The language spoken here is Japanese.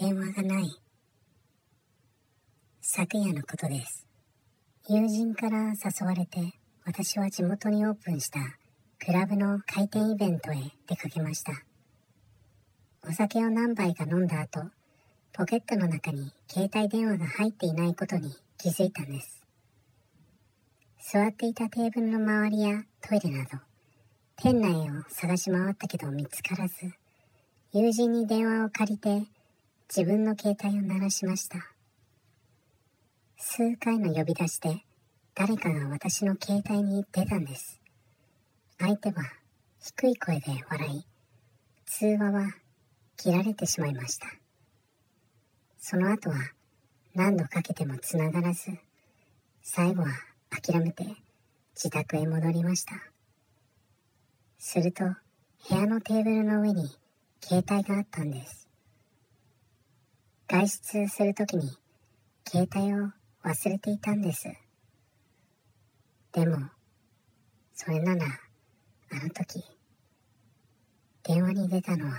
電話がない。昨夜のことです。友人から誘われて、私は地元にオープンしたクラブの開店イベントへ出かけました。お酒を何杯か飲んだ後、ポケットの中に携帯電話が入っていないことに気づいたんです。座っていたテーブルの周りやトイレなど、店内を探し回ったけど見つからず、友人に電話を借りて自分の携帯を鳴らしました。数回の呼び出しで誰かが私の携帯に出たんです。相手は低い声で笑い、通話は切られてしまいました。その後は何度かけても繋がらず、最後は諦めて自宅へ戻りました。すると部屋のテーブルの上に携帯があったんです。外出するときに携帯を忘れていたんです。でも、それなら、あの時、電話に出たのは